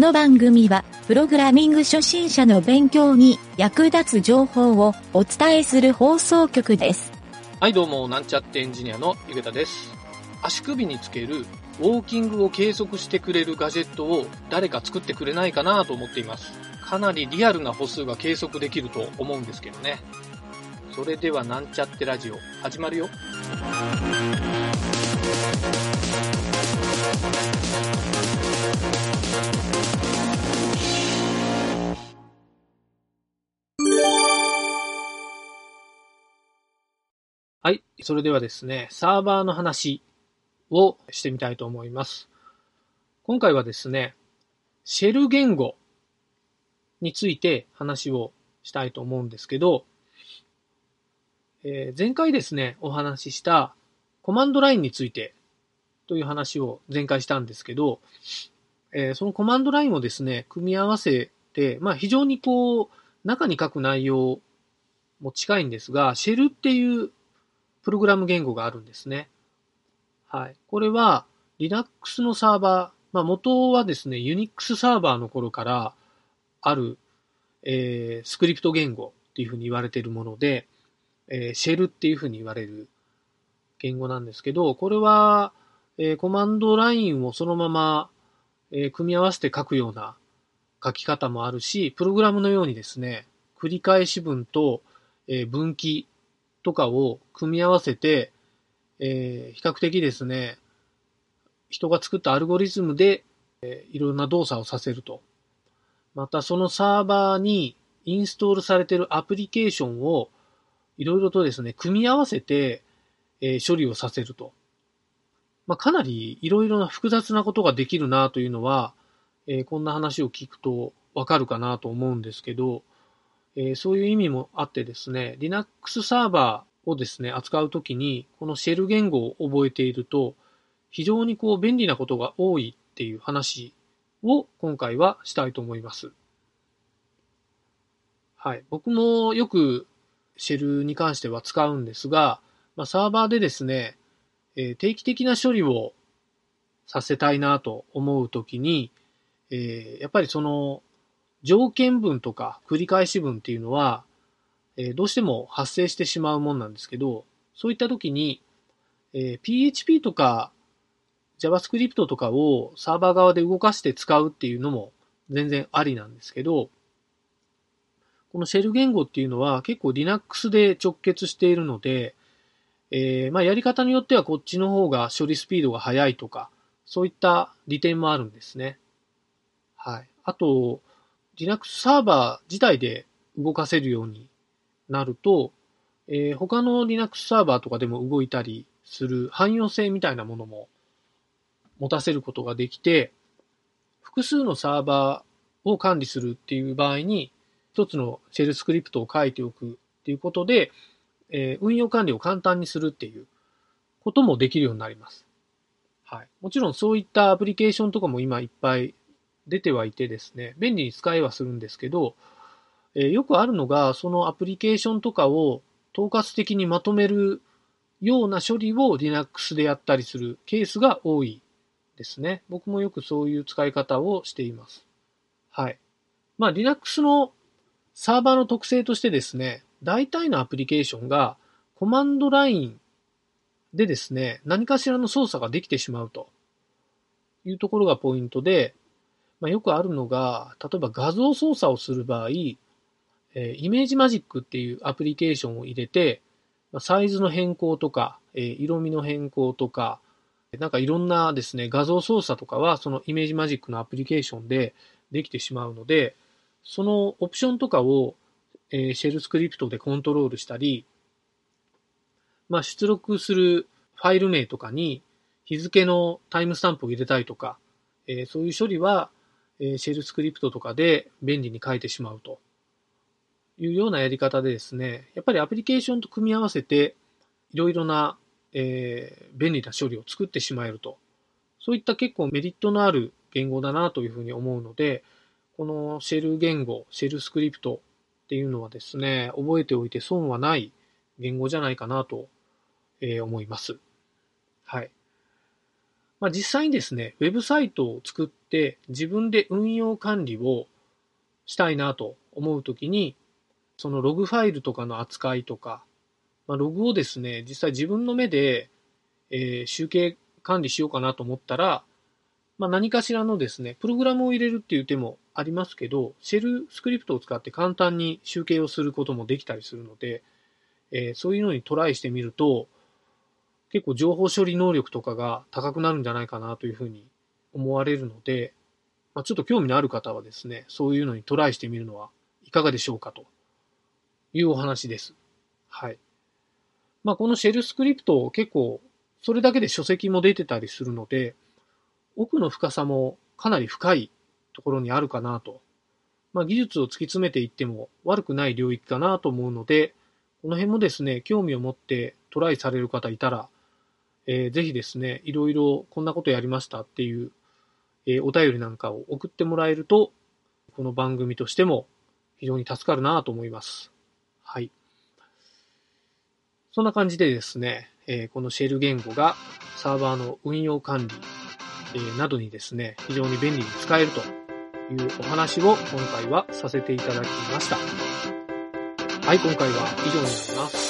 この番組は、プログラミング初心者の勉強に役立つ情報をお伝えする放送局です。はい、どうも、なんちゃってエンジニアのゆげたです。足首につけるウォーキングを計測してくれるガジェットを誰か作ってくれないかなと思っています。かなりリアルな歩数が計測できると思うんですけどね。それではなんちゃってラジオ始まるよ。はい。それではですね、サーバーの話をしてみたいと思います。今回はですね、シェル言語について話をしたいと思うんですけど、えー前回ですね、お話ししたコマンドラインについてという話を前回したんですけど、えーそのコマンドラインをですね、組み合わせて、まあ非常にこう、中に書く内容も近いんですが、シェルっていうプログラム言語があるんですね。はい。これは Linux のサーバー、まあ元はですね、Unix サーバーの頃からある、えースクリプト言語っていうふうに言われているもので、えーシェルっていうふうに言われる言語なんですけど、これは、えーコマンドラインをそのまま、えー組み合わせて書くような書き方もあるし、プログラムのようにですね、繰り返し文と、えー分岐とかを組み合わせて、えー比較的ですね、人が作ったアルゴリズムで、えーいろんな動作をさせると。またそのサーバーにインストールされているアプリケーションをいろいろとですね、組み合わせて、えー処理をさせると。まあ、かなりいろいろな複雑なことができるなというのは、えーこんな話を聞くとわかるかなと思うんですけど、えーそういう意味もあってですね、Linux サーバーをですね、扱うときに、このシェル言語を覚えていると、非常にこう便利なことが多いっていう話を今回はしたいと思います。はい。僕もよくシェルに関しては使うんですが、まあ、サーバーでですね、えー定期的な処理をさせたいなと思うときに、えーやっぱりその条件文とか繰り返し文っていうのは、えどうしても発生してしまうもんなんですけど、そういったときに、え PHP とか JavaScript とかをサーバー側で動かして使うっていうのも全然ありなんですけど、このシェル言語っていうのは結構 Linux で直結しているので、えーまあやり方によってはこっちの方が処理スピードが速いとか、そういった利点もあるんですね。はい。あと、Linux サーバー自体で動かせるようになると、えー他の Linux サーバーとかでも動いたりする汎用性みたいなものも持たせることができて、複数のサーバーを管理するっていう場合に、一つのシェルスクリプトを書いておくっていうことで、えー運用管理を簡単にするっていうこともできるようになります。はい。もちろんそういったアプリケーションとかも今いっぱい出てはいてですね、便利に使えはするんですけど、えーよくあるのが、そのアプリケーションとかを統括的にまとめるような処理を Linux でやったりするケースが多いですね。僕もよくそういう使い方をしています。はい。まあ Linux のサーバーの特性としてですね、大体のアプリケーションがコマンドラインでですね、何かしらの操作ができてしまうというところがポイントで、まあ、よくあるのが、例えば画像操作をする場合、えイメージマジックっていうアプリケーションを入れて、まサイズの変更とか、え色味の変更とか、なんかいろんなですね、画像操作とかはそのイメージマジックのアプリケーションでできてしまうので、そのオプションとかを、えシェルスクリプトでコントロールしたり、まあ、出力するファイル名とかに日付のタイムスタンプを入れたいとか、えそういう処理は、えシェルスクリプトとかで便利に書いてしまうというようなやり方でですね、やっぱりアプリケーションと組み合わせていろいろな、えー便利な処理を作ってしまえると。そういった結構メリットのある言語だなというふうに思うので、このシェル言語、シェルスクリプトっていうのはですね、覚えておいて損はない言語じゃないかなと、えー思います。はい。まあ、実際にですね、ウェブサイトを作って自分で運用管理をしたいなと思うときに、そのログファイルとかの扱いとか、まあ、ログをですね、実際自分の目で、えー、集計管理しようかなと思ったら、まあ、何かしらのですね、プログラムを入れるっていう手もありますけど、シェルスクリプトを使って簡単に集計をすることもできたりするので、えー、そういうのにトライしてみると、結構情報処理能力とかが高くなるんじゃないかなというふうに思われるので、まあ、ちょっと興味のある方はですね、そういうのにトライしてみるのはいかがでしょうかというお話です。はい。まあ、このシェルスクリプト結構それだけで書籍も出てたりするので、奥の深さもかなり深いところにあるかなと。まあ、技術を突き詰めていっても悪くない領域かなと思うので、この辺もですね、興味を持ってトライされる方いたら、えー、ぜひですね、いろいろこんなことやりましたっていう、えー、お便りなんかを送ってもらえると、この番組としても非常に助かるなと思います。はい。そんな感じでですね、えー、このシェル言語がサーバーの運用管理、えー、などにですね、非常に便利に使えるというお話を今回はさせていただきました。はい、今回は以上になります。